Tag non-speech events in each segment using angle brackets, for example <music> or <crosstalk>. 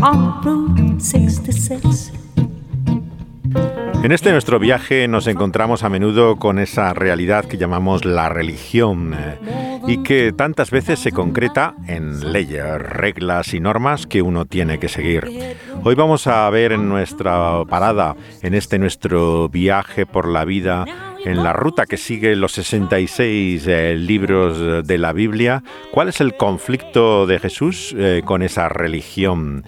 on Route 66. En este nuestro viaje nos encontramos a menudo con esa realidad que llamamos la religión eh, y que tantas veces se concreta en leyes, reglas y normas que uno tiene que seguir. Hoy vamos a ver en nuestra parada, en este nuestro viaje por la vida, en la ruta que sigue los 66 eh, libros de la Biblia, cuál es el conflicto de Jesús eh, con esa religión.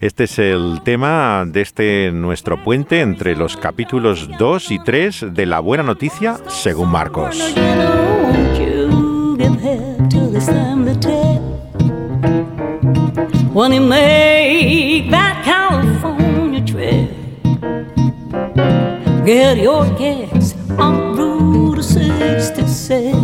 Este es el tema de este nuestro puente entre los capítulos 2 y 3 de la Buena Noticia según Marcos. On Route 66.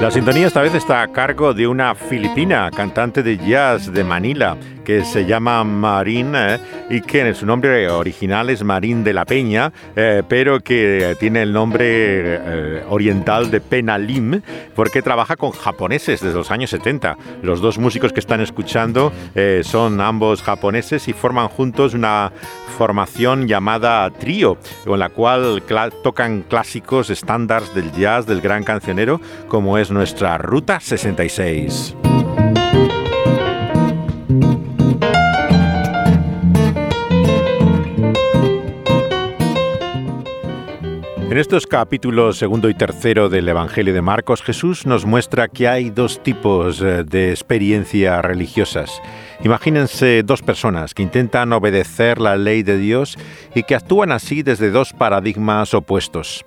La sintonía esta vez está a cargo de una filipina, cantante de jazz de Manila, que se llama Marín eh, y que su nombre original es Marín de la Peña, eh, pero que tiene el nombre eh, oriental de Penalim, porque trabaja con japoneses desde los años 70. Los dos músicos que están escuchando son ambos japoneses y forman juntos una formación llamada Trío, con la cual tocan clásicos estándares del jazz del gran cancionero, como es nuestra Ruta 66. En estos capítulos segundo y tercero del Evangelio de Marcos, Jesús nos muestra que hay dos tipos eh, de experiencias religiosas. Imagínense dos personas que intentan obedecer la ley de Dios y que actúan así desde dos paradigmas opuestos.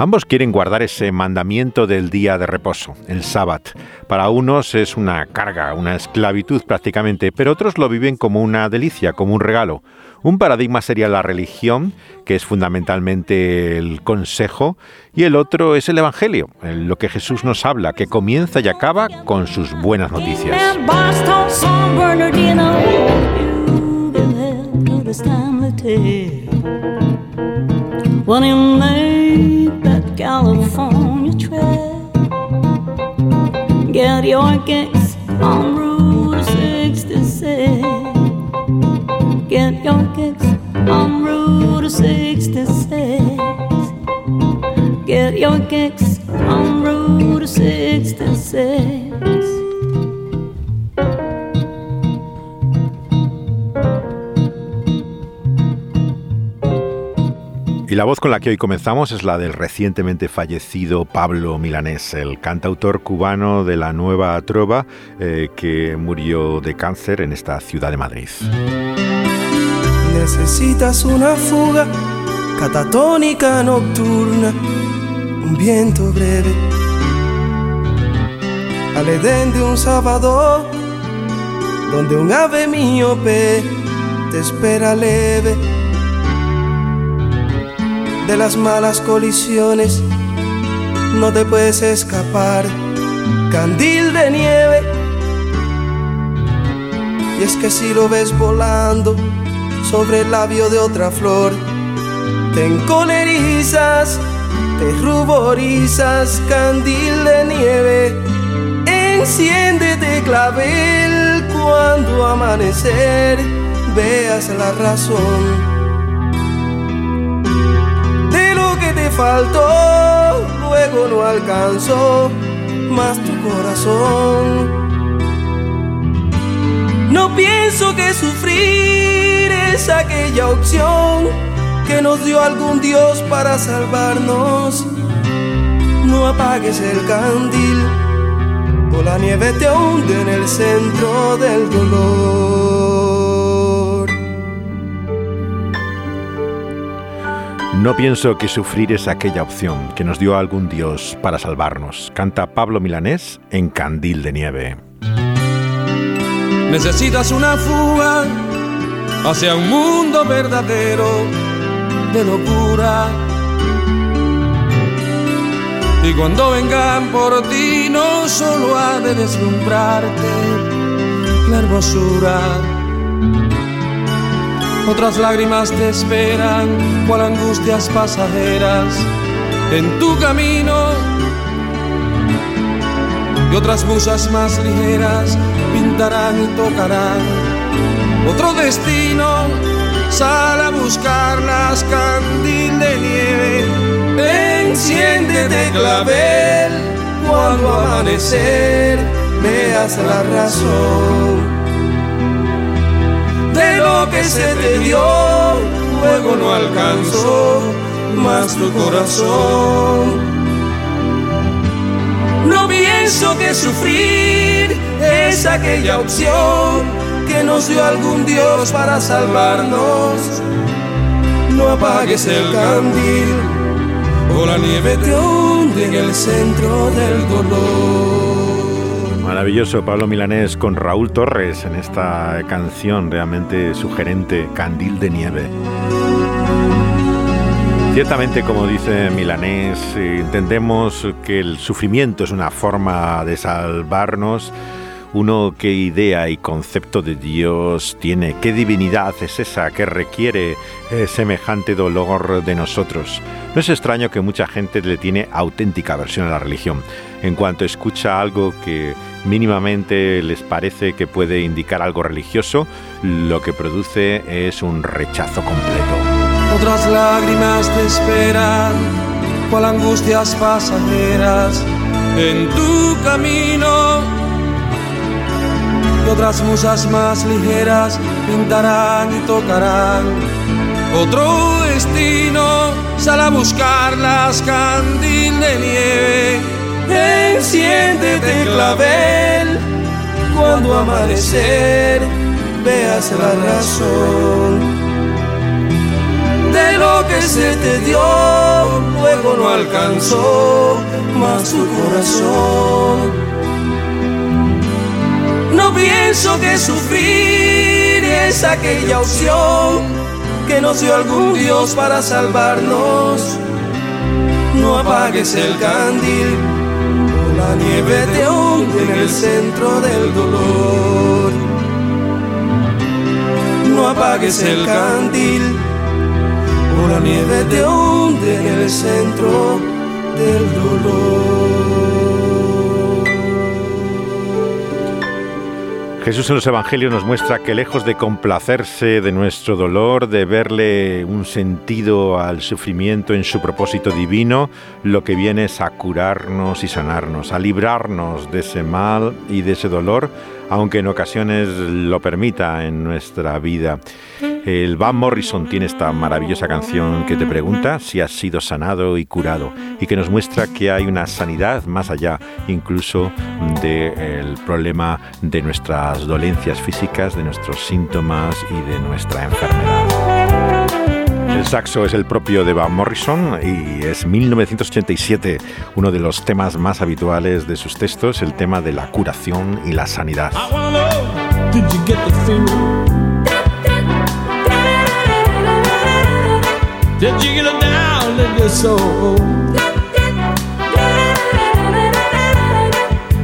Ambos quieren guardar ese mandamiento del día de reposo, el sábado. Para unos es una carga, una esclavitud prácticamente, pero otros lo viven como una delicia, como un regalo. Un paradigma sería la religión, que es fundamentalmente el consejo, y el otro es el Evangelio, lo que Jesús nos habla, que comienza y acaba con sus buenas noticias. Get your kicks on Route 66. Get your kicks on Route 66. Y la voz con la que hoy comenzamos es la del recientemente fallecido Pablo Milanés, el cantautor cubano de la nueva trova eh, que murió de cáncer en esta ciudad de Madrid. Necesitas una fuga catatónica nocturna, un viento breve, al edén de un sábado, donde un ave míope te espera leve. De las malas colisiones, no te puedes escapar, candil de nieve. Y es que si lo ves volando sobre el labio de otra flor, te encolerizas, te ruborizas, candil de nieve. Enciéndete clavel cuando amanecer veas la razón faltó, luego no alcanzó más tu corazón. No pienso que sufrir es aquella opción que nos dio algún Dios para salvarnos. No apagues el candil o la nieve te hunde en el centro del dolor. No pienso que sufrir es aquella opción que nos dio algún Dios para salvarnos. Canta Pablo Milanés en Candil de Nieve. Necesitas una fuga hacia un mundo verdadero de locura. Y cuando vengan por ti no solo ha de deslumbrarte la hermosura. Otras lágrimas te esperan, cual angustias pasajeras en tu camino. Y otras musas más ligeras y tocarán otro destino. Sal a buscarlas, candil de nieve. Enciéndete clavel cuando amanecer veas la razón de lo que se te dio, luego no alcanzó más tu corazón. No pienso que sufrir es aquella opción que nos dio algún Dios para salvarnos. No apagues el candil o la nieve te hunde en el centro del dolor. Maravilloso Pablo Milanés con Raúl Torres en esta canción realmente sugerente, Candil de Nieve. Ciertamente, como dice Milanés, eh, entendemos que el sufrimiento es una forma de salvarnos. Uno, ¿qué idea y concepto de Dios tiene? ¿Qué divinidad es esa que requiere eh, semejante dolor de nosotros? No es extraño que mucha gente le tiene auténtica aversión a la religión. En cuanto escucha algo que mínimamente les parece que puede indicar algo religioso, lo que produce es un rechazo completo. Otras lágrimas te esperan, cual angustias pasajeras en tu camino otras musas más ligeras pintarán y tocarán otro destino. Sal a buscarlas, candil de nieve. Enciéndete clavel cuando amanecer veas la razón de lo que se te dio, luego no alcanzó más tu corazón pienso que sufrir es aquella opción que nos dio algún Dios para salvarnos. No apagues el candil, o la nieve te hunde en el centro del dolor. No apagues el candil, o la nieve te hunde en el centro del dolor. Jesús en los Evangelios nos muestra que lejos de complacerse de nuestro dolor, de verle un sentido al sufrimiento en su propósito divino, lo que viene es a curarnos y sanarnos, a librarnos de ese mal y de ese dolor, aunque en ocasiones lo permita en nuestra vida. El Van Morrison tiene esta maravillosa canción que te pregunta si has sido sanado y curado y que nos muestra que hay una sanidad más allá incluso del problema de nuestras dolencias físicas, de nuestros síntomas y de nuestra enfermedad. El saxo es el propio de Van Morrison y es 1987 uno de los temas más habituales de sus textos, el tema de la curación y la sanidad. Did you get it down in your soul?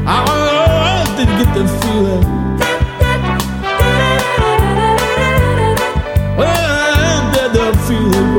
I want to get that feeling. Well, did that feeling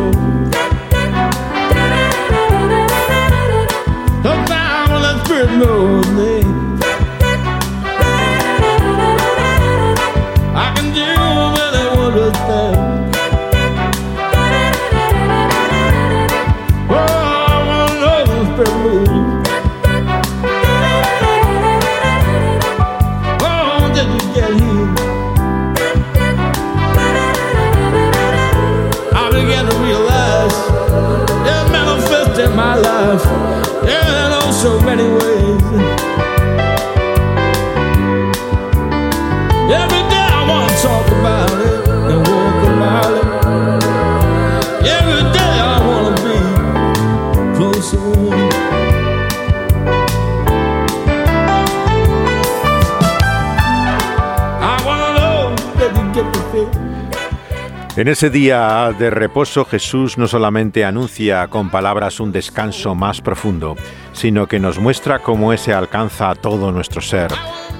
En ese día de reposo Jesús no solamente anuncia con palabras un descanso más profundo, sino que nos muestra cómo ese alcanza a todo nuestro ser,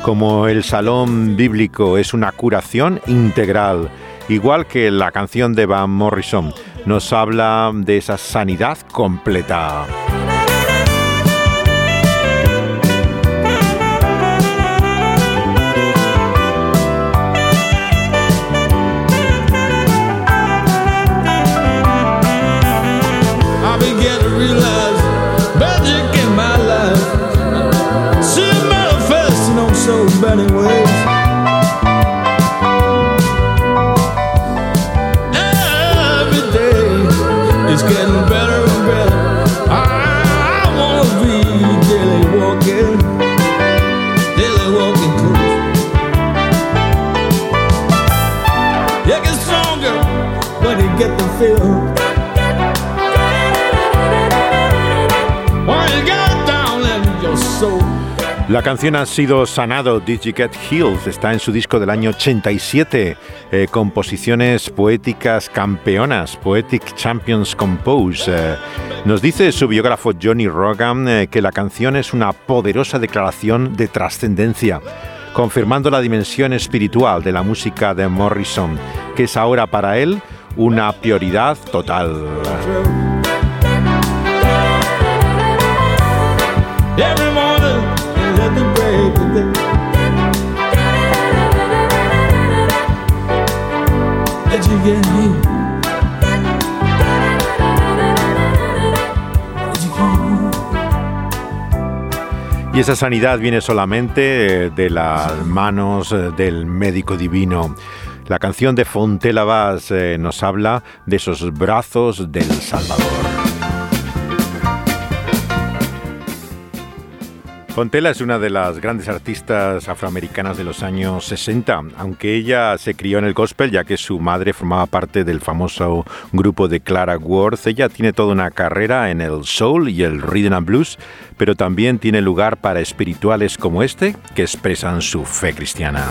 como el salón bíblico es una curación integral, igual que la canción de Van Morrison nos habla de esa sanidad completa. shining ways. Every day is getting better and better. I wanna be daily walking, daily walking close. You get stronger when you get the feel. La canción ha sido sanado, Did You Get Healed? Está en su disco del año 87, eh, composiciones poéticas campeonas, Poetic Champions Compose. Eh, nos dice su biógrafo Johnny Rogan eh, que la canción es una poderosa declaración de trascendencia, confirmando la dimensión espiritual de la música de Morrison, que es ahora para él una prioridad total. Y esa sanidad viene solamente de las manos del médico divino. La canción de Fontela Vaz eh, nos habla de esos brazos del Salvador. Fontela es una de las grandes artistas afroamericanas de los años 60, aunque ella se crió en el gospel ya que su madre formaba parte del famoso grupo de Clara Worth. Ella tiene toda una carrera en el soul y el rhythm and blues, pero también tiene lugar para espirituales como este que expresan su fe cristiana.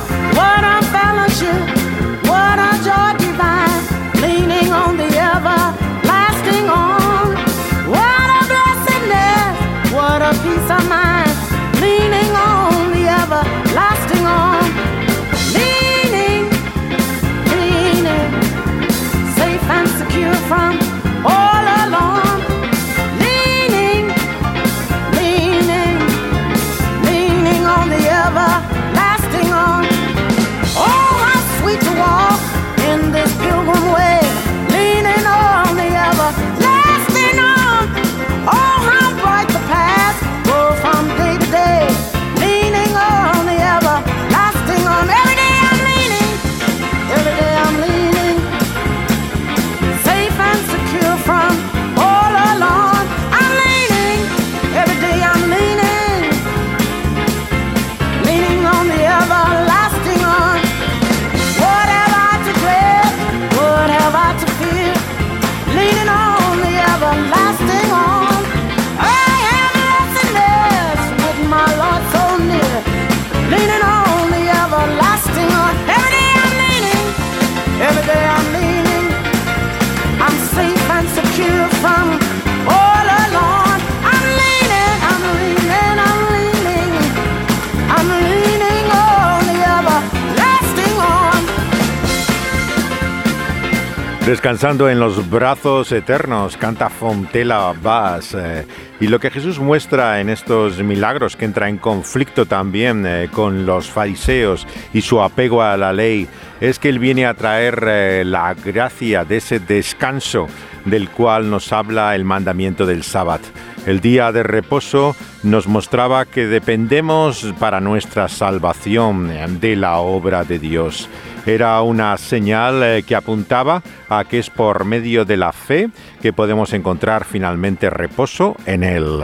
Descansando en los brazos eternos, canta Fontela Bass. Eh, y lo que Jesús muestra en estos milagros, que entra en conflicto también eh, con los fariseos y su apego a la ley, es que Él viene a traer eh, la gracia de ese descanso del cual nos habla el mandamiento del sábado. El día de reposo nos mostraba que dependemos para nuestra salvación de la obra de Dios. Era una señal eh, que apuntaba a que es por medio de la fe que podemos encontrar finalmente reposo en Él.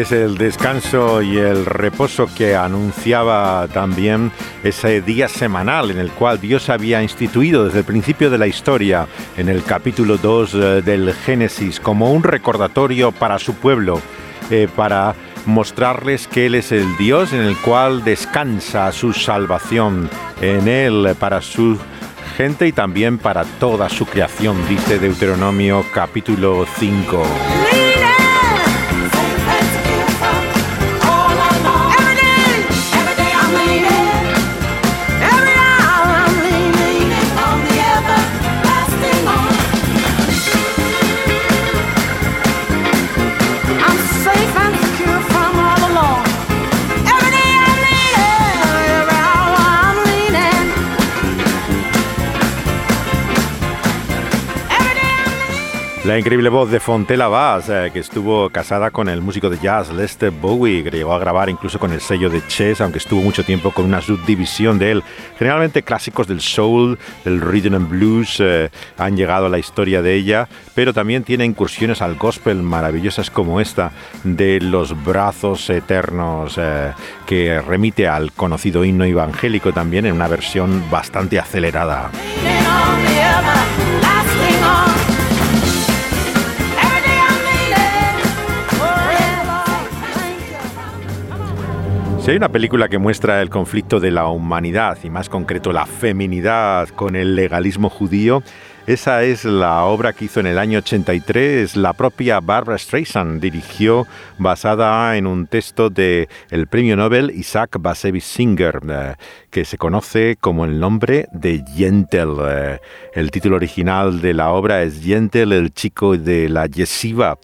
Es el descanso y el reposo que anunciaba también ese día semanal en el cual Dios había instituido desde el principio de la historia en el capítulo 2 eh, del Génesis como un recordatorio para su pueblo, eh, para mostrarles que Él es el Dios en el cual descansa su salvación, en Él para su gente y también para toda su creación, dice Deuteronomio capítulo 5. La increíble voz de Fontella Bass, eh, que estuvo casada con el músico de jazz Lester Bowie, que llegó a grabar incluso con el sello de Chess, aunque estuvo mucho tiempo con una subdivisión de él. Generalmente clásicos del soul, del rhythm and blues eh, han llegado a la historia de ella, pero también tiene incursiones al gospel maravillosas como esta de los brazos eternos, eh, que remite al conocido himno evangélico también en una versión bastante acelerada. Si hay una película que muestra el conflicto de la humanidad y más concreto la feminidad con el legalismo judío, esa es la obra que hizo en el año 83 la propia Barbara Streisand. Dirigió basada en un texto del el premio Nobel Isaac Bashevis Singer, eh, que se conoce como el nombre de Yentl. Eh, el título original de la obra es Yentl, el chico de la yeshiva,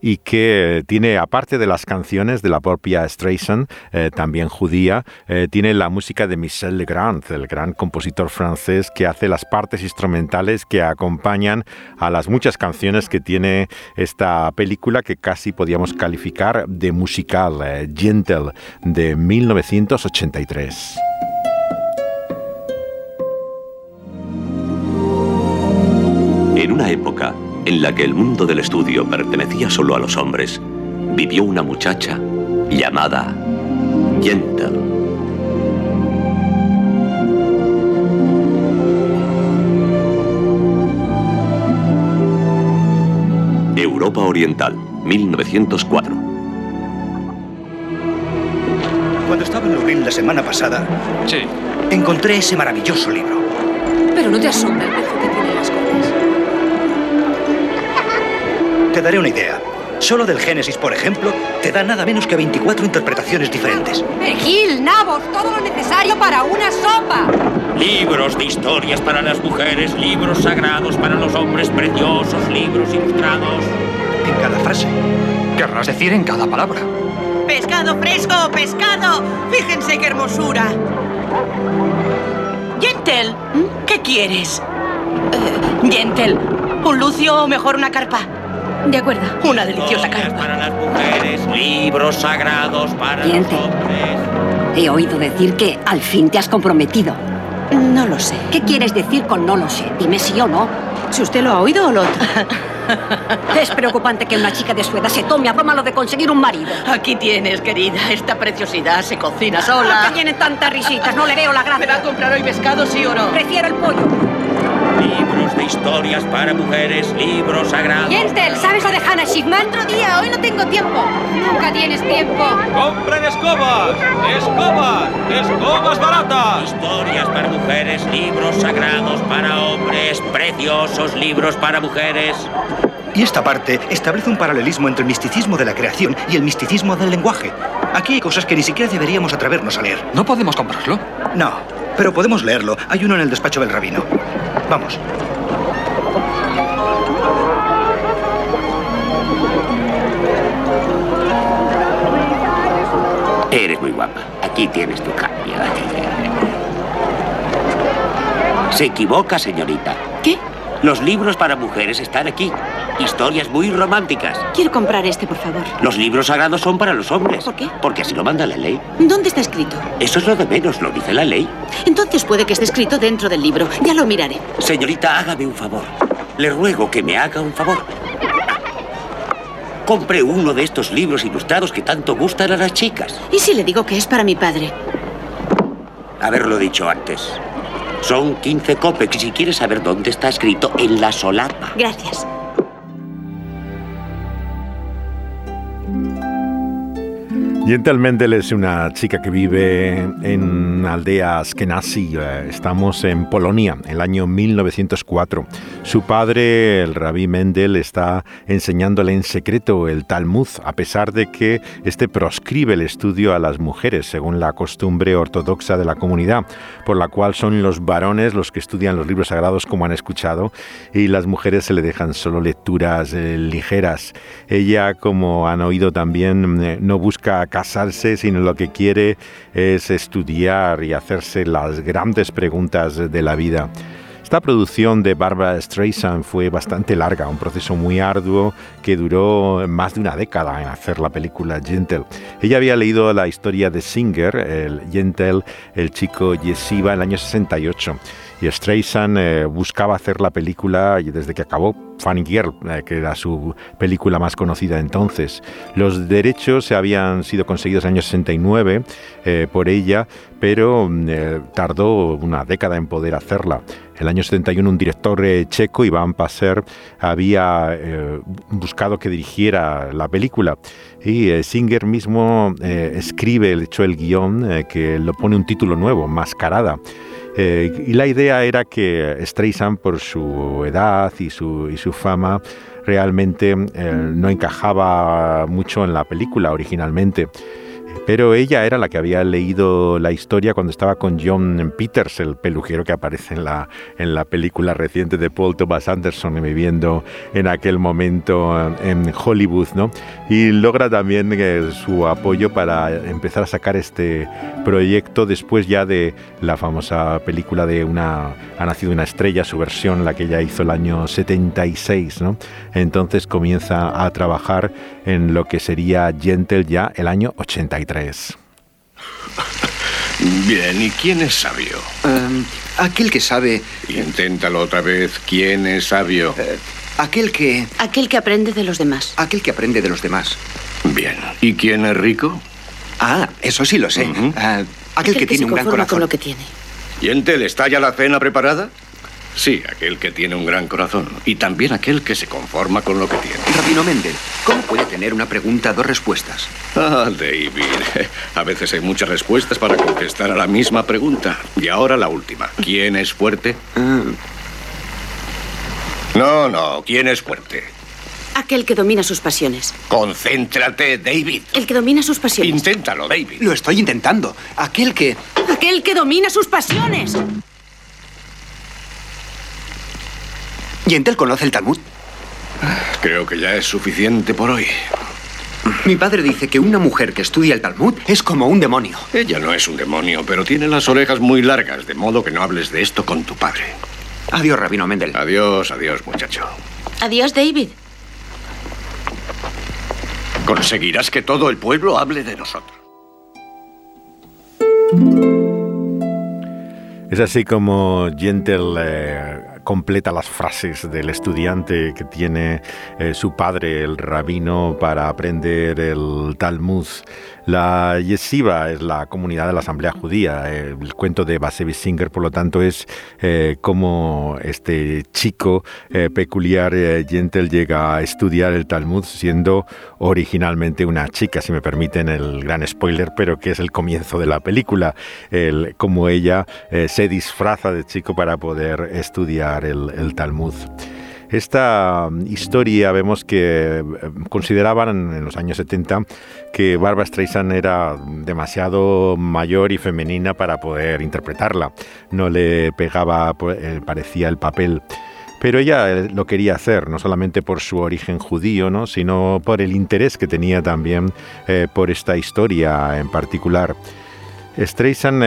y que tiene, aparte de las canciones de la propia Streisand, eh, también judía, tiene la música de Michel Legrand, el gran compositor francés que hace las partes instrumentales que acompañan a las muchas canciones que tiene esta película que casi podíamos calificar de musical, eh, Gentle, de 1983. En una época en la que el mundo del estudio pertenecía solo a los hombres, vivió una muchacha llamada Gentle. Europa Oriental, 1904. Cuando estaba en Lublin la semana pasada, sí. encontré ese maravilloso libro. Pero no te asombra el precio que tienen las cosas. Te daré una idea. Solo del Génesis, por ejemplo, te da nada menos que 24 interpretaciones diferentes. Gil, nabos, todo lo necesario para una sopa. Libros de historias para las mujeres, libros sagrados para los hombres, preciosos libros ilustrados. En cada frase. Querrás decir en cada palabra. Pescado fresco, pescado. Fíjense qué hermosura. Gentel, ¿qué quieres? Gentel, ¿un lucio o mejor una carpa? De acuerdo. Una deliciosa carpa. Para las mujeres, libros sagrados para los hombres. He oído decir que al fin te has comprometido. No lo sé. ¿Qué quieres decir con no lo sé? Dime sí o no. Si usted lo ha oído o lo... <laughs> es preocupante que una chica de su edad se tome a broma lo de conseguir un marido. Aquí tienes, querida. Esta preciosidad se cocina sola. ¿Por qué tiene tantas risitas? No le veo la gracia. ¿Me va a comprar hoy pescado, sí o no? Prefiero el pollo. De historias para mujeres, libros sagrados. Yentel, ¿sabes lo de Hannah Schiffman? Otro día, hoy no tengo tiempo. Nunca tienes tiempo. ¡Compren escobas! ¡Escobas! ¡Escobas baratas! Historias para mujeres, libros sagrados para hombres, preciosos libros para mujeres. Y esta parte establece un paralelismo entre el misticismo de la creación y el misticismo del lenguaje. Aquí hay cosas que ni siquiera deberíamos atrevernos a leer. ¿No podemos comprarlo? No, pero podemos leerlo. Hay uno en el despacho del rabino. Vamos. Eres muy guapa. Aquí tienes tu cambio. Se equivoca, señorita. ¿Qué? Los libros para mujeres están aquí. Historias muy románticas. Quiero comprar este, por favor. Los libros sagrados son para los hombres. ¿Por qué? Porque así lo manda la ley. ¿Dónde está escrito? Eso es lo de menos, lo dice la ley. Entonces puede que esté escrito dentro del libro. Ya lo miraré. Señorita, hágame un favor. Le ruego que me haga un favor. Compre uno de estos libros ilustrados que tanto gustan a las chicas. ¿Y si le digo que es para mi padre? Haberlo dicho antes. Son 15 copex y si quieres saber dónde está escrito, en la solapa. Gracias. Yentel Mendel es una chica que vive en una aldea Askenazi. Eh, estamos en Polonia, el año 1904. Su padre, el rabí Mendel, está enseñándole en secreto el Talmud, a pesar de que este proscribe el estudio a las mujeres, según la costumbre ortodoxa de la comunidad, por la cual son los varones los que estudian los libros sagrados, como han escuchado, y las mujeres se le dejan solo lecturas eh, ligeras. Ella, como han oído también, eh, no busca casarse, sino lo que quiere es estudiar y hacerse las grandes preguntas de la vida. Esta producción de Barbara Streisand fue bastante larga, un proceso muy arduo que duró más de una década en hacer la película Gentle. Ella había leído la historia de Singer, el Gentle, el chico Yeshiva, en el año 68 y Streisand eh, buscaba hacer la película y desde que acabó Funny Girl, eh, que era su película más conocida entonces. Los derechos se habían sido conseguidos en el año 69 eh, por ella, pero tardó una década en poder hacerla. El año 71 un director checo, Iván Passer, había buscado que dirigiera la película y Singer mismo escribe, el hecho el guion que lo pone un título nuevo, Mascarada. Eh, y la idea era que Streisand, por su edad y su, y su fama, realmente eh, no encajaba mucho en la película originalmente pero ella era la que había leído la historia cuando estaba con John Peters, el pelujero que aparece en la, en la película reciente de Paul Thomas Anderson, viviendo en aquel momento en Hollywood, ¿no? Y logra también eh, su apoyo para empezar a sacar este proyecto después ya de la famosa película de una Ha nacido una estrella, su versión, la que ella hizo el año 76, ¿no? Entonces comienza a trabajar en lo que sería Gentle ya el año 83. Bien, ¿y quién es sabio? Em, aquel que sabe... Inténtalo otra vez. ¿Quién es sabio? Eh, aquel que... Aquel que aprende de los demás. Aquel que aprende de los demás. Bien. ¿Y quién es rico? Ah, eso sí lo sé. Ah, aquel, que, tiene un gran corazón. con lo que tiene. ¿Y Entel, está ya la cena preparada? Sí, aquel que tiene un gran corazón. Y también aquel que se conforma con lo que tiene. Rabino Mendel, ¿cómo puede tener una pregunta dos respuestas? Ah, David. <laughs> A veces hay muchas respuestas para contestar a la misma pregunta. Y ahora la última. ¿Quién es fuerte? Ah. No, no. ¿Quién es fuerte? Aquel que domina sus pasiones. Concéntrate, David. El que domina sus pasiones. Inténtalo, David. Lo estoy intentando. Aquel que... Aquel que domina sus pasiones. ¿Y Entel conoce el Talmud? Creo que ya es suficiente por hoy. Mi padre dice que una mujer que estudia el Talmud es como un demonio. Ella no es un demonio, pero tiene las orejas muy largas, de modo que no hables de esto con tu padre. Adiós, Rabino Mendel. Adiós, adiós, muchacho. Adiós, David. Conseguirás que todo el pueblo hable de nosotros. Es así como Gentle eh, completa las frases del estudiante que tiene eh, su padre, el rabino, para aprender el Talmud. La yeshiva es la comunidad de la Asamblea Judía. El cuento de Basevi Singer, por lo tanto, es eh, cómo este chico eh, peculiar, Gentle, llega a estudiar el Talmud siendo originalmente una chica, si me permiten el gran spoiler, pero que es el comienzo de la película, el, cómo ella se disfraza de chico para poder estudiar el, Talmud. Esta um, historia vemos que um, consideraban en los años 70 que Barbara Streisand era demasiado mayor y femenina para poder interpretarla. No le pegaba, eh, parecía el papel. Pero ella eh, lo quería hacer, no solamente por su origen judío, ¿no? sino por el interés que tenía también eh, por esta historia en particular. Streisand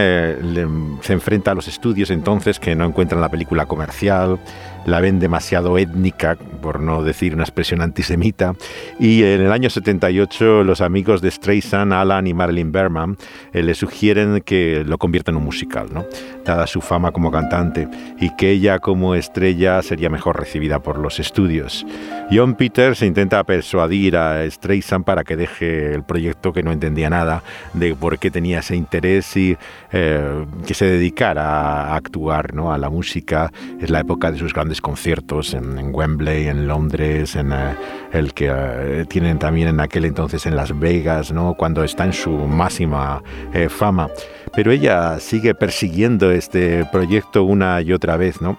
se enfrenta a los estudios entonces que no encuentran la película comercial, la ven demasiado étnica, por no decir una expresión antisemita, y en el año 78 los amigos de Streisand, Alan y Marilyn Berman, eh, le sugieren que lo convierta en un musical, ¿no? Dada su fama como cantante, y que ella como estrella sería mejor recibida por los estudios. John Peters intenta persuadir a Streisand para que deje el proyecto que no entendía nada de por qué tenía ese interés y eh, que se dedicara a actuar, ¿no? a la música. Es la época de sus grandes conciertos en, Wembley, en Londres, en eh, el que eh, tienen también en aquel entonces en Las Vegas, ¿no? cuando está en su máxima fama. Pero ella sigue persiguiendo este proyecto una y otra vez, ¿no?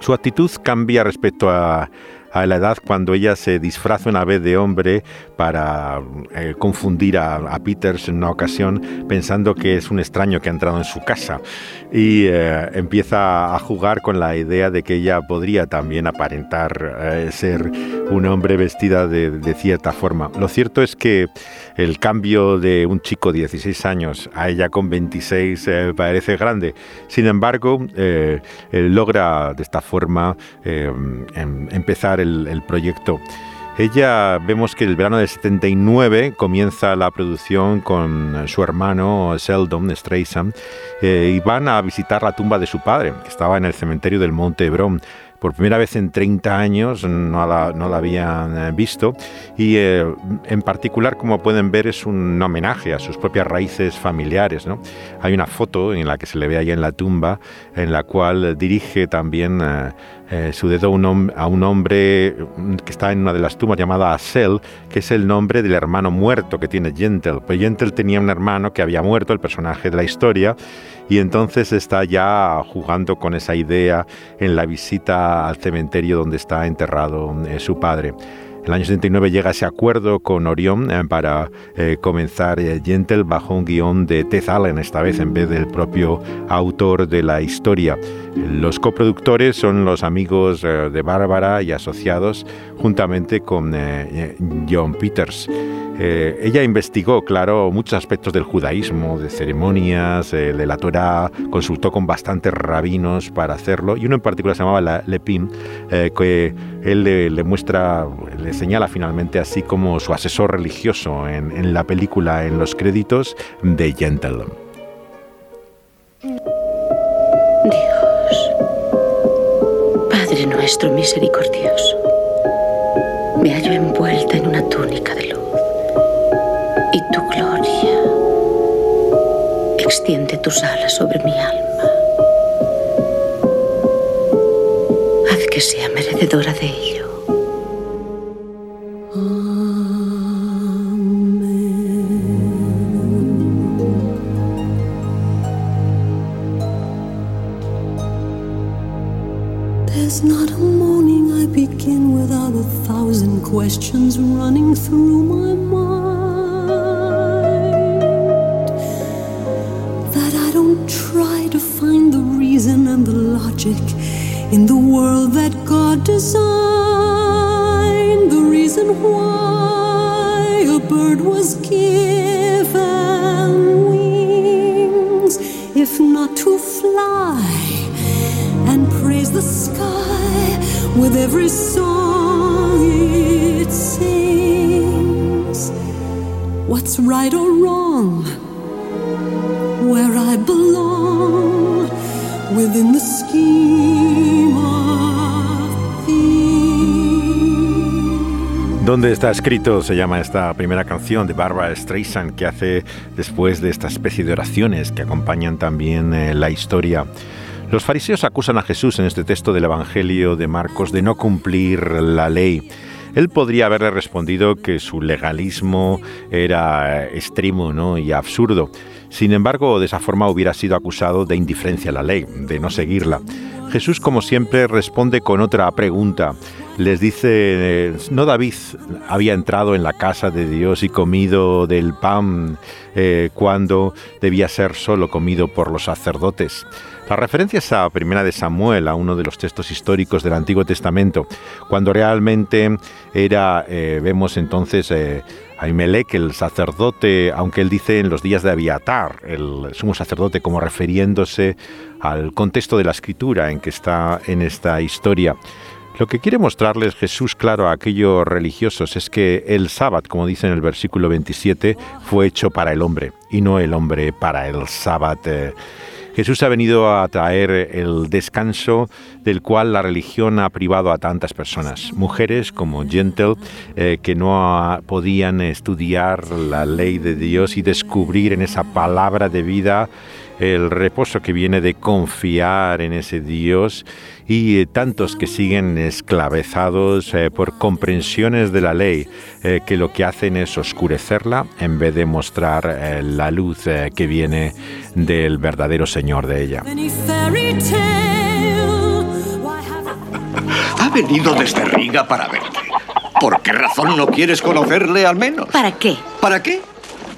Su actitud cambia respecto a la edad cuando ella se disfraza una vez de hombre para eh, confundir a, Peters en una ocasión pensando que es un extraño que ha entrado en su casa y eh, empieza a jugar con la idea de que ella podría también aparentar eh, ser un hombre vestida de, cierta forma. Lo cierto es que el cambio de un chico de 16 años a ella con 26 parece grande. Sin embargo, logra de esta forma em, empezar el, proyecto. Ella vemos que el verano del 79 comienza la producción con su hermano Sheldon Streisand eh, y van a visitar la tumba de su padre, que estaba en el cementerio del Monte Hebrón por primera vez en 30 años, no la, no la habían eh, visto, y eh, en particular, como pueden ver, es un homenaje a sus propias raíces familiares. ¿no? Hay una foto en la que se le ve ahí en la tumba, en la cual dirige también eh, su dedo a un hombre que está en una de las tumbas llamada Asel, que es el nombre del hermano muerto que tiene Gentle. Pues Gentle tenía un hermano que había muerto, el personaje de la historia, y entonces está ya jugando con esa idea en la visita al cementerio donde está enterrado eh, su padre. El año 79 llega ese acuerdo con Orion eh, para eh, comenzar Gentle bajo un guion de Tez Allen, esta vez en vez del propio autor de la historia. Los coproductores son los amigos de Bárbara y asociados, juntamente con John Peters. Eh, ella investigó, claro, muchos aspectos del judaísmo, de ceremonias, eh, de la Torá, consultó con bastantes rabinos para hacerlo, y uno en particular se llamaba Lepin, eh, que él le, muestra, le señala finalmente así como su asesor religioso en, en la película, en los créditos de Gentle. Dios, Padre nuestro misericordioso, me hallo envuelta en una túnica de luz y tu gloria. Extiende tus alas sobre mi alma. Que sea merecedora de ello. There's not a morning I begin without a thousand questions running through ¿Dónde está escrito? Se llama esta primera canción de Barbara Streisand que hace después de esta especie de oraciones que acompañan también eh, la historia. Los fariseos acusan a Jesús en este texto del Evangelio de Marcos de no cumplir la ley. Él podría haberle respondido que su legalismo era extremo ¿no? y absurdo. Sin embargo, de esa forma hubiera sido acusado de indiferencia a la ley, de no seguirla. Jesús, como siempre, responde con otra pregunta. Les dice, ¿no David había entrado en la casa de Dios y comido del pan eh, cuando debía ser solo comido por los sacerdotes? La referencia es a Primera de Samuel, a uno de los textos históricos del Antiguo Testamento, cuando realmente era, eh, vemos entonces, eh, Ahimelech, el sacerdote, aunque él dice en los días de Abiatar, el sumo sacerdote, como refiriéndose al contexto de la escritura en que está en esta historia. Lo que quiere mostrarles Jesús claro a aquellos religiosos es que el sábado, como dice en el versículo 27, fue hecho para el hombre y no el hombre para el sábado. Eh, Jesús ha venido a traer el descanso del cual la religión ha privado a tantas personas, mujeres como Gentle, eh, que no podían estudiar la ley de Dios y descubrir en esa palabra de vida el reposo que viene de confiar en ese Dios y eh, tantos que siguen esclavizados eh, por comprensiones de la ley eh, que lo que hacen es oscurecerla en vez de mostrar la luz que viene del verdadero Señor de ella. <laughs> Ha venido desde Riga para verte. ¿Por qué razón no quieres conocerle al menos? ¿Para qué? ¿Para qué?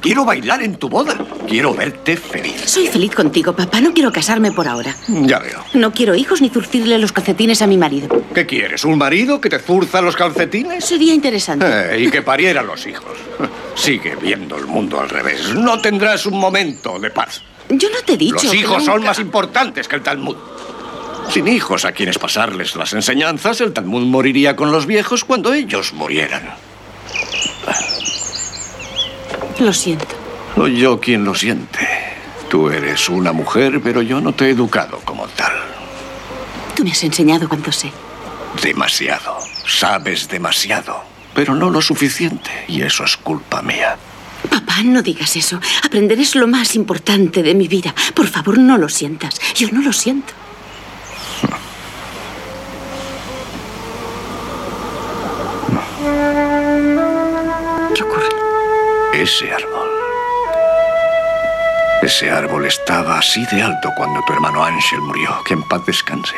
Quiero bailar en tu boda. Quiero verte feliz. Soy feliz contigo, papá. No quiero casarme por ahora. Ya veo. No quiero hijos ni zurcirle los calcetines a mi marido. ¿Qué quieres? ¿Un marido que te zurza los calcetines? Sería interesante. Eh, y que pariera los hijos. Sigue viendo el mundo al revés. No tendrás un momento de paz. Yo no te he dicho. Los hijos son más importantes que el Talmud. Sin hijos a quienes pasarles las enseñanzas, el Talmud moriría con los viejos cuando ellos murieran. Lo siento. Soy yo quien lo siente. Tú eres una mujer, pero yo no te he educado como tal. Tú me has enseñado cuanto sé. Demasiado. Sabes demasiado. Pero no lo suficiente. Y eso es culpa mía. Papá, no digas eso. Aprender es lo más importante de mi vida. Por favor, no lo sientas. Yo no lo siento. <laughs> ese árbol. Ese árbol estaba así de alto cuando tu hermano Ángel murió. Que en paz descanse.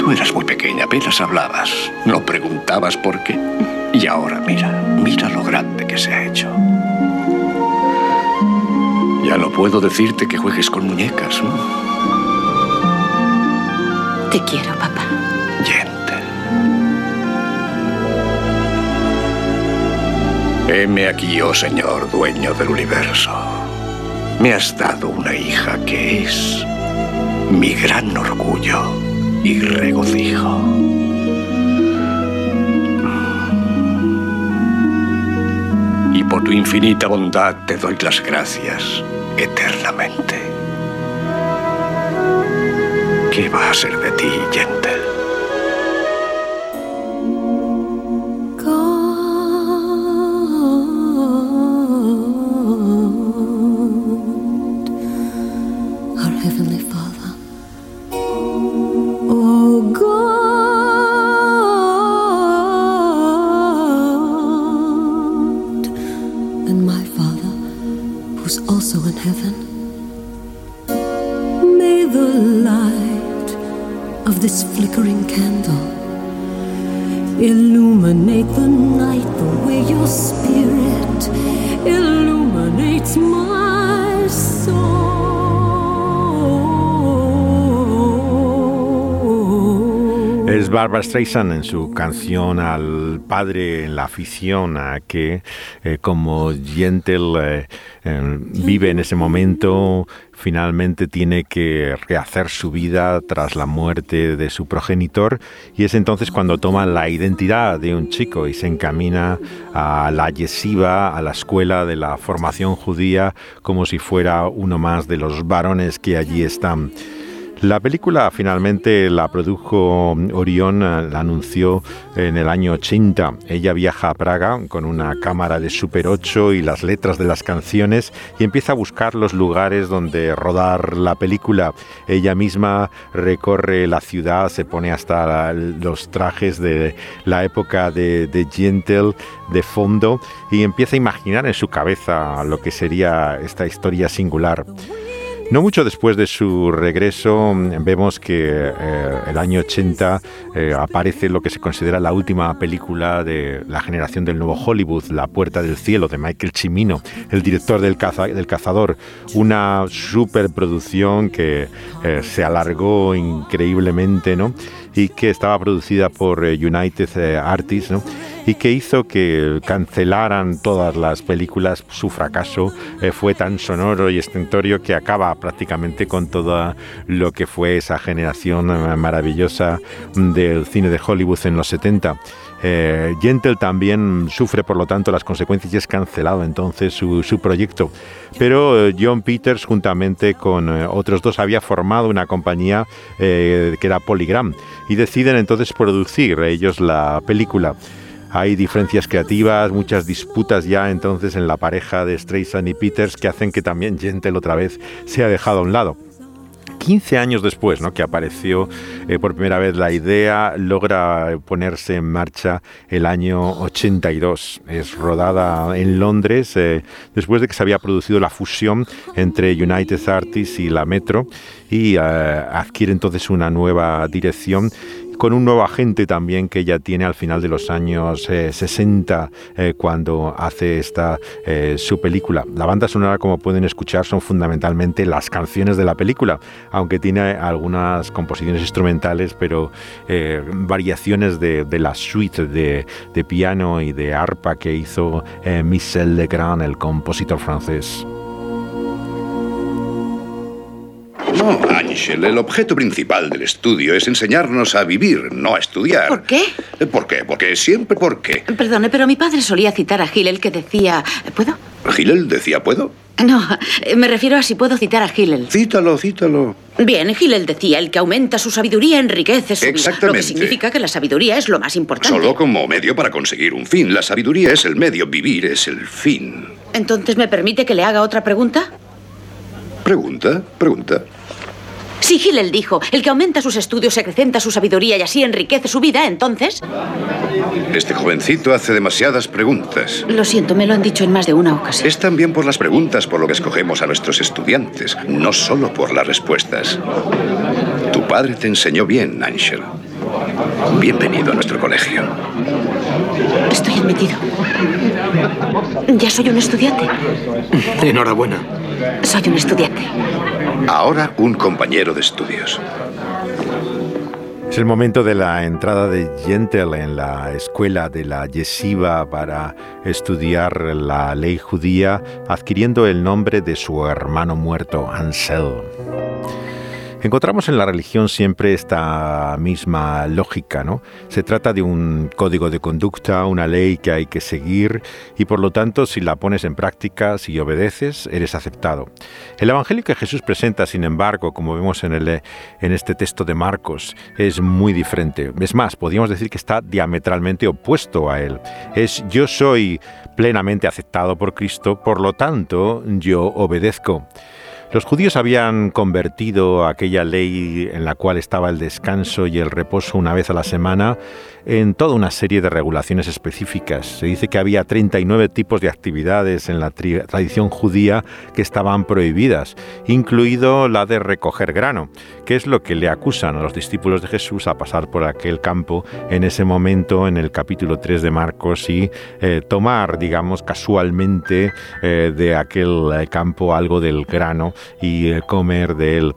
Tú eras muy pequeña, apenas hablabas. No preguntabas por qué. Y ahora mira, mira lo grande que se ha hecho. Ya no puedo decirte que juegues con muñecas. Te quiero, papá. Heme aquí, oh Señor, dueño del universo. Me has dado una hija que es mi gran orgullo y regocijo. Y por tu infinita bondad te doy las gracias eternamente. ¿Qué va a ser de ti, Gentle? Barbara Streisand en su canción al padre en la afición a que eh, como Gentle eh, eh, vive en ese momento, finalmente tiene que rehacer su vida tras la muerte de su progenitor y es entonces cuando toma la identidad de un chico y se encamina a la yesiva, a la escuela de la formación judía, como si fuera uno más de los varones que allí están. La película finalmente la produjo Orión, eh, la anunció en el año 80. Ella viaja a Praga con una cámara de Super 8 y las letras de las canciones y empieza a buscar los lugares donde rodar la película. Ella misma recorre la ciudad, se pone hasta los trajes de la época de, de Gentle de fondo y empieza a imaginar en su cabeza lo que sería esta historia singular. No mucho después de su regreso vemos que eh, el año 80 eh, aparece lo que se considera la última película de la generación del nuevo Hollywood, La Puerta del Cielo, de Michael Cimino, el director del, del Cazador. Una superproducción que eh, se alargó increíblemente ¿no? y que estaba producida por United Artists. ¿no? Y que hizo que cancelaran todas las películas. Su fracaso eh, fue tan sonoro y estentorio que acaba prácticamente con todo lo que fue esa generación eh, maravillosa del cine de Hollywood en los 70. Eh, Gentle también sufre, por lo tanto, las consecuencias y es cancelado entonces su, proyecto. Pero John Peters, juntamente con otros dos, había formado una compañía que era Polygram y deciden entonces producir ellos la película. Hay diferencias creativas, muchas disputas ya entonces en la pareja de Streisand y Peters que hacen que también Gentle otra vez sea dejado a un lado. 15 años después ¿no? que apareció eh, por primera vez la idea, logra ponerse en marcha el año 82. Es rodada en Londres eh, después de que se había producido la fusión entre United Artists y la Metro y eh, adquiere entonces una nueva dirección con un nuevo agente también que ella tiene al final de los años 60 eh, eh, cuando hace esta eh, su película. La banda sonora, como pueden escuchar, son fundamentalmente las canciones de la película, aunque tiene algunas composiciones instrumentales, pero variaciones de, la suite de, de, piano y de arpa que hizo Michel Legrand, el compositor francés. Ángel, el objeto principal del estudio es enseñarnos a vivir, no a estudiar. ¿Por qué? ¿Por qué? Porque siempre por qué. Perdone, pero mi padre solía citar a Hillel que decía... ¿Puedo? ¿Hillel decía puedo? No, me refiero a si puedo citar a Hillel. Cítalo, cítalo. Bien, Hillel decía, el que aumenta su sabiduría enriquece su Exactamente. Lo que significa que la sabiduría es lo más importante. Solo como medio para conseguir un fin. La sabiduría es el medio, vivir es el fin. Entonces, ¿me permite que le haga otra pregunta? Pregunta, pregunta. Si Hillel dijo, el que aumenta sus estudios se acrecenta su sabiduría y así enriquece su vida, entonces... Este jovencito hace demasiadas preguntas. Lo siento, me lo han dicho en más de una ocasión. Es también por las preguntas por lo que escogemos a nuestros estudiantes, no solo por las respuestas. Tu padre te enseñó bien, Angel. Bienvenido a nuestro colegio. Estoy admitido. Ya soy un estudiante. <laughs> Enhorabuena. Soy un estudiante. Ahora un compañero de estudios. Es el momento de la entrada de Gentle en la escuela de la Yeshiva para estudiar la ley judía, adquiriendo el nombre de su hermano muerto, Ansel. Encontramos en la religión siempre esta misma lógica, ¿no? Se trata de un código de conducta, una ley que hay que seguir y por lo tanto si la pones en práctica, si obedeces, eres aceptado. El evangelio que Jesús presenta, sin embargo, como vemos en, este texto de Marcos, es muy diferente. Es más, podríamos decir que está diametralmente opuesto a él. Es yo soy plenamente aceptado por Cristo, por lo tanto yo obedezco. Los judíos habían convertido aquella ley en la cual estaba el descanso y el reposo una vez a la semana en toda una serie de regulaciones específicas. Se dice que había 39 tipos de actividades en la tradición judía que estaban prohibidas, incluido la de recoger grano, que es lo que le acusan a los discípulos de Jesús a pasar por aquel campo en ese momento en el capítulo 3 de Marcos y eh, tomar, digamos, casualmente eh, de aquel eh, campo algo del grano y comer de él.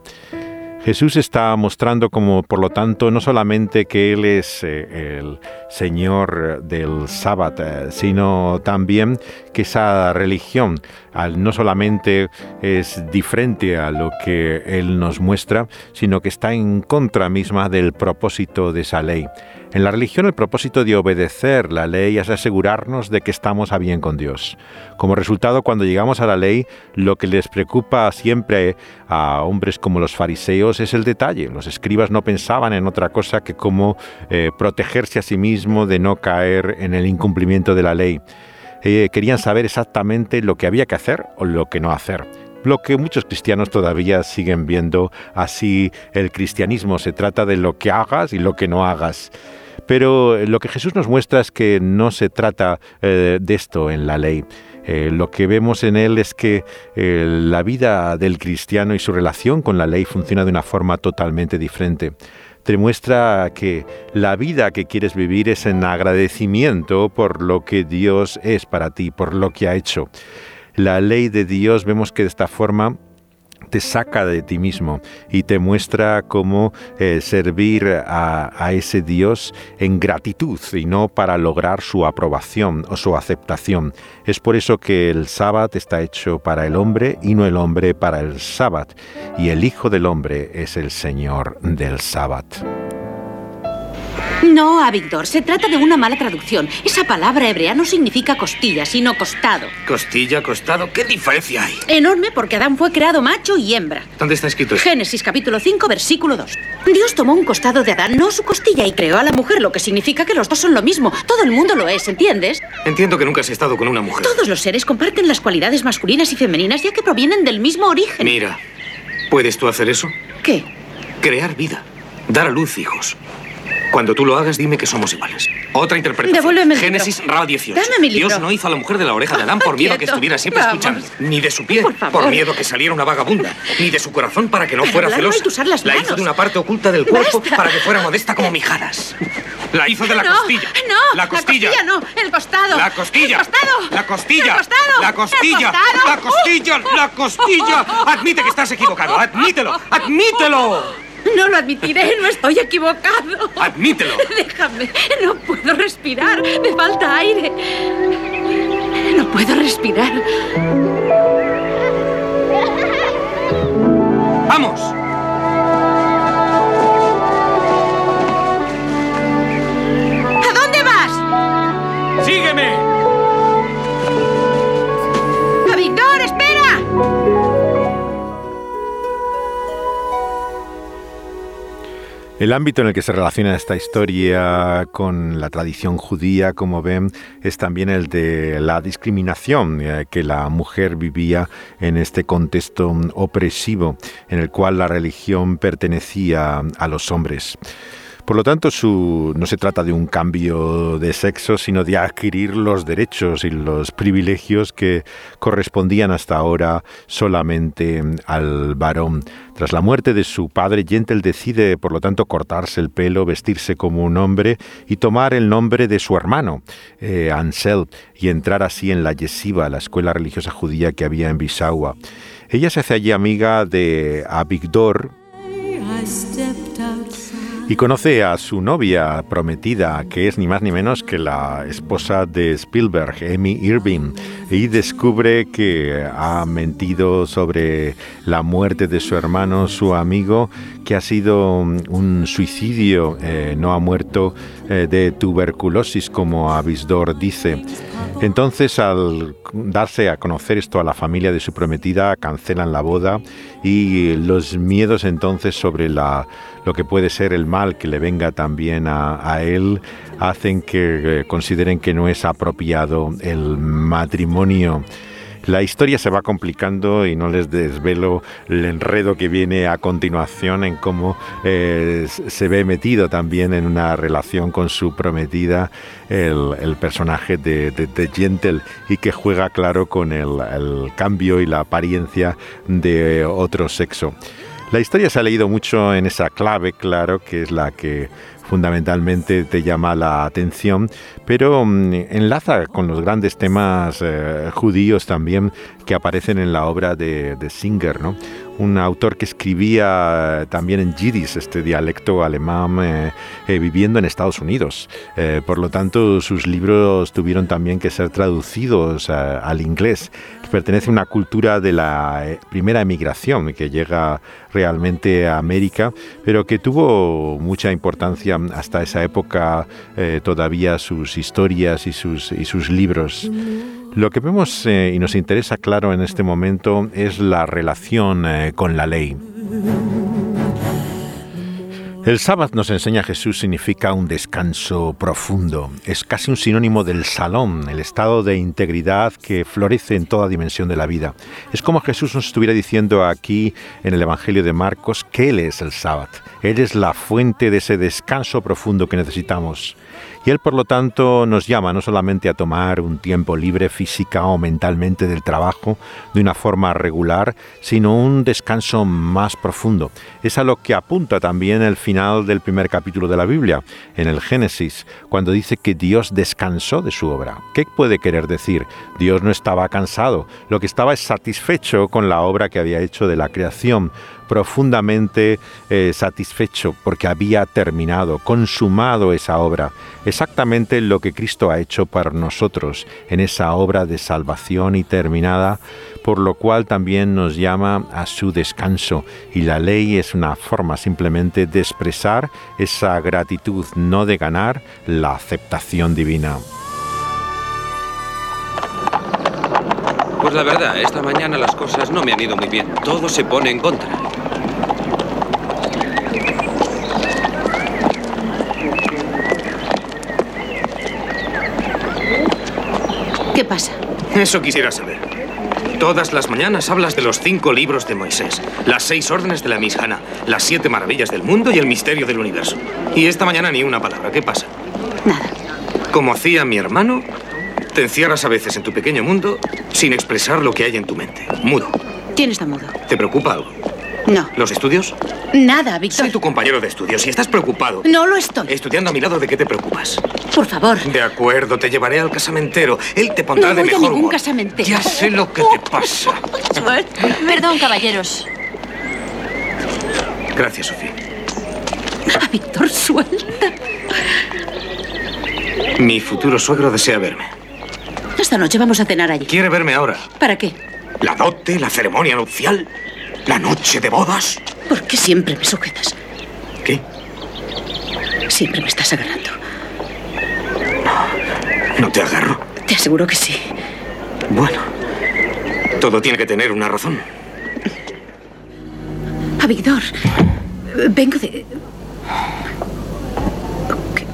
Jesús está mostrando como, por lo tanto, no solamente que Él es eh, el Señor del sábado, sino también que esa religión no solamente es diferente a lo que Él nos muestra, sino que está en contra misma del propósito de esa ley. En la religión el propósito de obedecer la ley es asegurarnos de que estamos a bien con Dios. Como resultado, cuando llegamos a la ley, lo que les preocupa siempre a hombres como los fariseos es el detalle. Los escribas no pensaban en otra cosa que cómo eh, protegerse a sí mismo de no caer en el incumplimiento de la ley. Eh, querían saber exactamente lo que había que hacer o lo que no hacer lo que muchos cristianos todavía siguen viendo así el cristianismo. Se trata de lo que hagas y lo que no hagas. Pero eh, lo que Jesús nos muestra es que no se trata eh, de esto en la ley. Eh, lo que vemos en él es que la vida del cristiano y su relación con la ley funciona de una forma totalmente diferente. Te muestra que la vida que quieres vivir es en agradecimiento por lo que Dios es para ti, por lo que ha hecho. La ley de Dios vemos que de esta forma te saca de ti mismo y te muestra cómo eh, servir a, ese Dios en gratitud y no para lograr su aprobación o su aceptación. Es por eso que el sábado está hecho para el hombre y no el hombre para el sábado. Y el Hijo del Hombre es el Señor del sábado. No, Avigdor, se trata de una mala traducción. Esa palabra hebrea no significa costilla, sino costado. ¿Costilla, costado? ¿Qué diferencia hay? Enorme porque Adán fue creado macho y hembra. ¿Dónde está escrito eso? Génesis capítulo 5, versículo 2. Dios tomó un costado de Adán, no su costilla, y creó a la mujer, lo que significa que los dos son lo mismo. Todo el mundo lo es, ¿entiendes? Entiendo que nunca has estado con una mujer. Todos los seres comparten las cualidades masculinas y femeninas ya que provienen del mismo origen. Mira, ¿puedes tú hacer eso? ¿Qué? Crear vida. Dar a luz hijos. Cuando tú lo hagas, dime que somos iguales. Otra interpretación. Devuélveme el Génesis Ra 18. Dame mi libro. Dios no hizo a la mujer de la oreja de Adán por <laughs> miedo a que estuviera siempre escuchando. Ni de su pie, por, por miedo a que saliera una vagabunda. Ni de su corazón para que no fuera celosa. usar las la hizo de una parte oculta del cuerpo para que fuera modesta como mijadas. La hizo de la costilla. No, la costilla. La costilla no, el costado. La costilla. El costado. La costilla. El costado. La costilla. El La costilla. La costilla. <laughs> Admite que estás equivocado. Admítelo. Admítelo. <laughs> No lo admitiré, no estoy equivocado. Admítelo. <laughs> Déjame, no puedo respirar, me falta aire. No puedo respirar. ¡Vamos! El ámbito en el que se relaciona esta historia con la tradición judía, como ven, es también el de la discriminación eh, que la mujer vivía en este contexto opresivo en el cual la religión pertenecía a los hombres. Por lo tanto, no se trata de un cambio de sexo, sino de adquirir los derechos y los privilegios que correspondían hasta ahora solamente al varón. Tras la muerte de su padre, Gentel decide, por lo tanto, cortarse el pelo, vestirse como un hombre y tomar el nombre de su hermano, eh, Ansel, y entrar así en la yeshiva, la escuela religiosa judía que había en Bisawa. Ella se hace allí amiga de Abigdor, y conoce a su novia prometida, que es ni más ni menos que la esposa de Spielberg, Amy Irving, y descubre que ha mentido sobre la muerte de su hermano, su amigo, que ha sido un suicidio, eh, no ha muerto eh, de tuberculosis, como Avisdor dice. Entonces, al darse a conocer esto a la familia de su prometida, cancelan la boda y los miedos entonces sobre la, lo que puede ser el mal que le venga también a, él hacen que eh, consideren que no es apropiado el matrimonio. La historia se va complicando y no les desvelo el enredo que viene a continuación en cómo eh, se ve metido también en una relación con su prometida el, personaje de, de, Gentle y que juega claro con el, el cambio y la apariencia de otro sexo. La historia se ha leído mucho en esa clave, claro, que es la que fundamentalmente te llama la atención, pero mm, enlaza con los grandes temas eh, judíos también que aparecen en la obra de, Singer, ¿no? Un autor que escribía también en yiddish, este dialecto alemán, eh, eh, viviendo en Estados Unidos. por lo tanto, sus libros tuvieron también que ser traducidos al inglés. Pertenece a una cultura de la primera emigración que llega realmente a América, pero que tuvo mucha importancia hasta esa época todavía sus historias y sus, y sus libros. Lo que vemos eh, y nos interesa claro en este momento es la relación eh, con la ley. El sábado nos enseña Jesús significa un descanso profundo. Es casi un sinónimo del salón, el estado de integridad que florece en toda dimensión de la vida. Es como Jesús nos estuviera diciendo aquí en el Evangelio de Marcos que Él es el sábado. Él es la fuente de ese descanso profundo que necesitamos. Y Él, por lo tanto, nos llama no solamente a tomar un tiempo libre física o mentalmente del trabajo de una forma regular, sino un descanso más profundo. Es a lo que apunta también el final del primer capítulo de la Biblia, en el Génesis, cuando dice que Dios descansó de su obra. ¿Qué puede querer decir? Dios no estaba cansado, lo que estaba es satisfecho con la obra que había hecho de la creación profundamente eh, satisfecho porque había terminado, consumado esa obra, exactamente lo que Cristo ha hecho para nosotros en esa obra de salvación y terminada, por lo cual también nos llama a su descanso y la ley es una forma simplemente de expresar esa gratitud, no de ganar la aceptación divina. Pues la verdad, esta mañana las cosas no me han ido muy bien. Todo se pone en contra. Pasa? Eso quisiera saber. Todas las mañanas hablas de los cinco libros de Moisés, las seis órdenes de la Mishana, las siete maravillas del mundo y el misterio del universo. Y esta mañana ni una palabra. ¿Qué pasa? Nada. Como hacía mi hermano, te encierras a veces en tu pequeño mundo sin expresar lo que hay en tu mente. Mudo. ¿Quién está mudo? ¿Te preocupa algo? No. ¿Los estudios? Nada, Víctor. Soy tu compañero de estudios y estás preocupado. No lo estoy. Estudiando a mi lado, ¿de qué te preocupas? Por favor. De acuerdo, te llevaré al casamentero. Él te pondrá no de voy mejor a ningún humor. casamentero. Ya sé lo que te pasa. <laughs> Perdón, caballeros. Gracias, Sofía. Ah, Víctor, suelta. Mi futuro suegro desea verme. Esta noche vamos a cenar allí. Quiere verme ahora. ¿Para qué? La dote, la ceremonia nupcial, la noche de bodas. ¿Por qué siempre me sujetas? ¿Qué? Siempre me estás agarrando. ¿No te agarro? Te aseguro que sí. Bueno, todo tiene que tener una razón. A Víctor, vengo de... ¿Qué,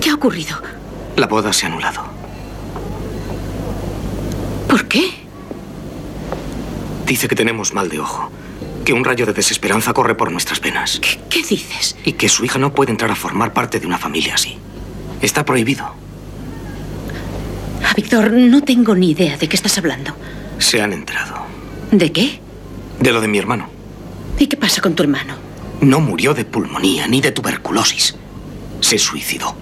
qué ha ocurrido? La boda se ha anulado. ¿Por qué? Dice que tenemos mal de ojo, que un rayo de desesperanza corre por nuestras venas. ¿Qué, qué dices? Y que su hija no puede entrar a formar parte de una familia así. Está prohibido. A Víctor, no tengo ni idea de qué estás hablando. Se han enterado. ¿De qué? De lo de mi hermano. ¿Y qué pasa con tu hermano? No murió de pulmonía ni de tuberculosis. Se suicidó.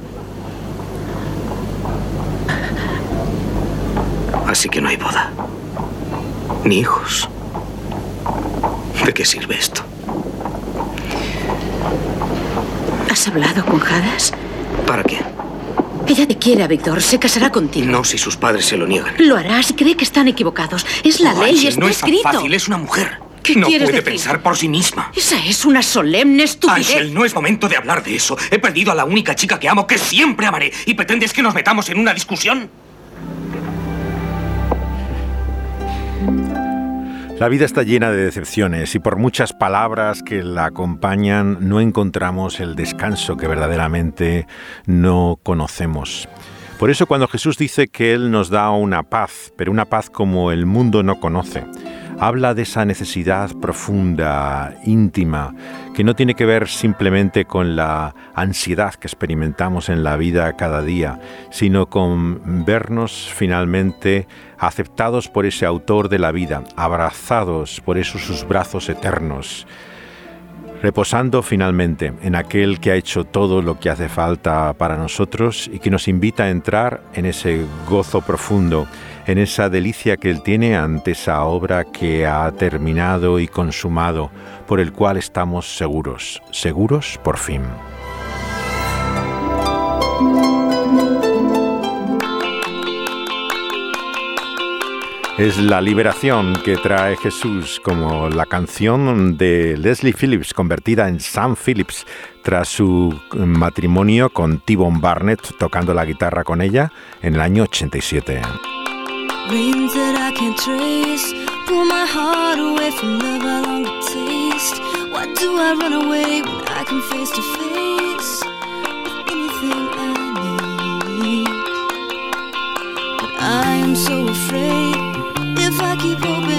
Así que no hay boda. Ni hijos. ¿De qué sirve esto? ¿Has hablado con Hadas? ¿Para qué? Ella te quiere, Víctor. Se casará contigo. No si sus padres se lo niegan. Lo hará si cree que están equivocados. Es la No, ley, Ángel, está no es tan escrito. fácil, es una mujer. ¿Qué no puede decir? pensar por sí misma. Esa es una solemne estupidez. Ángel, no es momento de hablar de eso. He perdido a la única chica que amo, que siempre amaré. ¿Y pretendes que nos metamos en una discusión? La vida está llena de decepciones y por muchas palabras que la acompañan no encontramos el descanso que verdaderamente no conocemos. Por eso cuando Jesús dice que Él nos da una paz, pero una paz como el mundo no conoce, habla de esa necesidad profunda, íntima, que no tiene que ver simplemente con la ansiedad que experimentamos en la vida cada día, sino con vernos finalmente aceptados por ese autor de la vida, abrazados por esos sus brazos eternos, reposando finalmente en aquel que ha hecho todo lo que hace falta para nosotros y que nos invita a entrar en ese gozo profundo, en esa delicia que Él tiene ante esa obra que ha terminado y consumado, por el cual estamos seguros, seguros por fin. Es la liberación que trae Jesús, como la canción de Leslie Phillips, convertida en Sam Phillips, tras su matrimonio con T-Bone Barnett, tocando la guitarra con ella en el año 87. Rains that I can't trace. Pull my heart away from love I long to taste. Why do I run away when I can face to face With anything I need? But I am so afraid If I keep hoping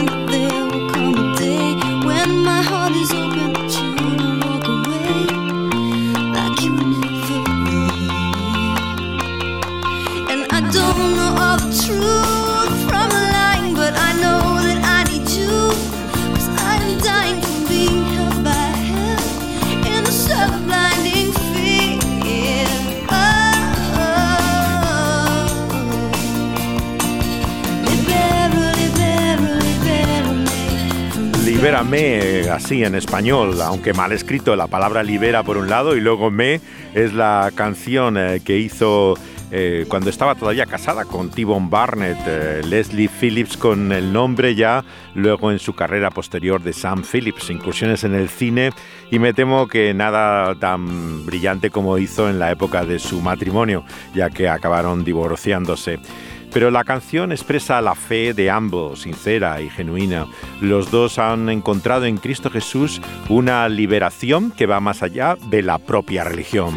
Libérame, así en español, aunque mal escrito, la palabra libera por un lado y luego me es la canción eh, que hizo eh, cuando estaba todavía casada con T-Bone Barnett, eh, Leslie Phillips con el nombre ya, luego en su carrera posterior de Sam Phillips, incursiones en el cine y me temo que nada tan brillante como hizo en la época de su matrimonio, ya que acabaron divorciándose. Pero la canción expresa la fe de ambos, sincera y genuina. Los dos han encontrado en Cristo Jesús una liberación que va más allá de la propia religión.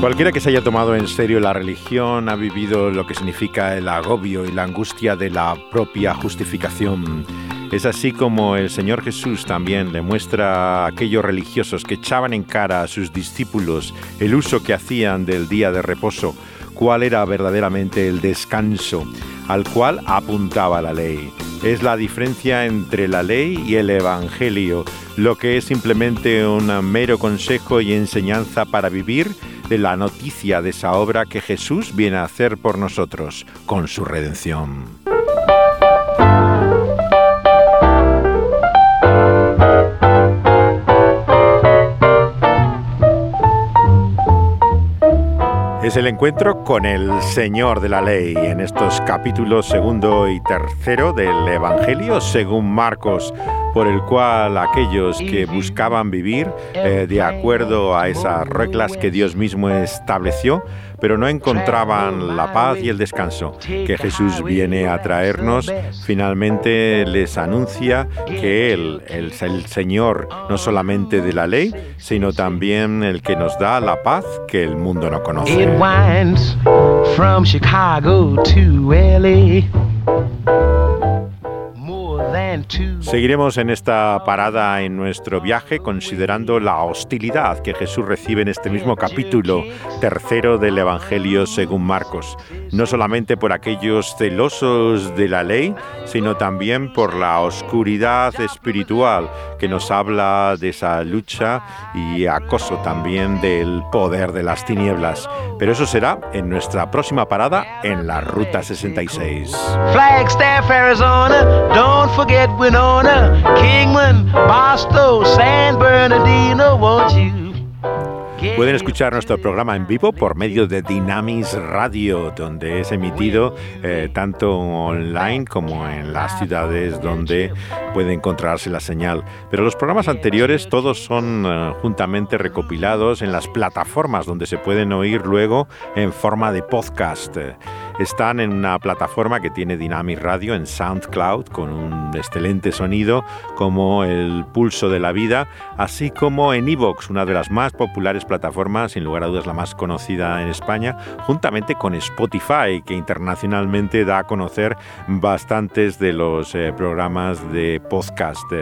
Cualquiera que se haya tomado en serio la religión ha vivido lo que significa el agobio y la angustia de la propia justificación. Es así como el Señor Jesús también le muestra a aquellos religiosos que echaban en cara a sus discípulos el uso que hacían del día de reposo, cuál era verdaderamente el descanso al cual apuntaba la ley. Es la diferencia entre la ley y el Evangelio, lo que es simplemente un mero consejo y enseñanza para vivir de la noticia de esa obra que Jesús viene a hacer por nosotros con su redención. Es el encuentro con el Señor de la Ley en estos capítulos segundo y tercero del Evangelio según Marcos, por el cual aquellos que buscaban vivir eh, de acuerdo a esas reglas que Dios mismo estableció, pero no encontraban la paz y el descanso que Jesús viene a traernos, finalmente les anuncia que Él es el Señor no solamente de la ley, sino también el que nos da la paz que el mundo no conoce. Seguiremos en esta parada en nuestro viaje considerando la hostilidad que Jesús recibe en este mismo capítulo tercero del Evangelio según Marcos, no solamente por aquellos celosos de la ley, sino también por la oscuridad espiritual que nos habla de esa lucha y acoso también del poder de las tinieblas. Pero eso será en nuestra próxima parada en la Ruta 66. Winona, Kingman, Boston, San Bernardino, won't you? Pueden escuchar nuestro programa en vivo por medio de Dynamis Radio, donde es emitido eh, tanto online como en las ciudades donde puede encontrarse la señal. Pero los programas anteriores todos son eh, juntamente recopilados en las plataformas donde se pueden oír luego en forma de podcast. Están en una plataforma que tiene Dynamic Radio en SoundCloud con un excelente sonido como el pulso de la vida, así como en Evox, una de las más populares plataformas, sin lugar a dudas la más conocida en España, juntamente con Spotify, que internacionalmente da a conocer bastantes de los eh, programas de podcast.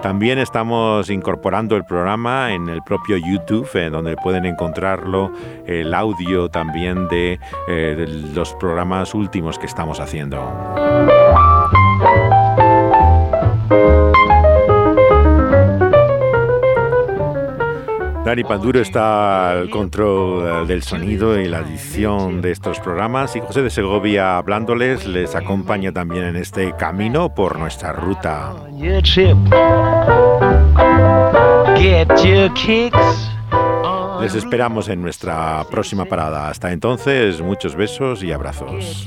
También estamos incorporando el programa en el propio YouTube, eh, donde pueden encontrarlo el audio también de, eh, de los programas últimos que estamos haciendo. Dani Panduro está al control eh, del sonido y la edición de estos programas y José de Segovia hablándoles les acompaña también en este camino por nuestra ruta. Les esperamos en nuestra próxima parada. Hasta entonces, muchos besos y abrazos.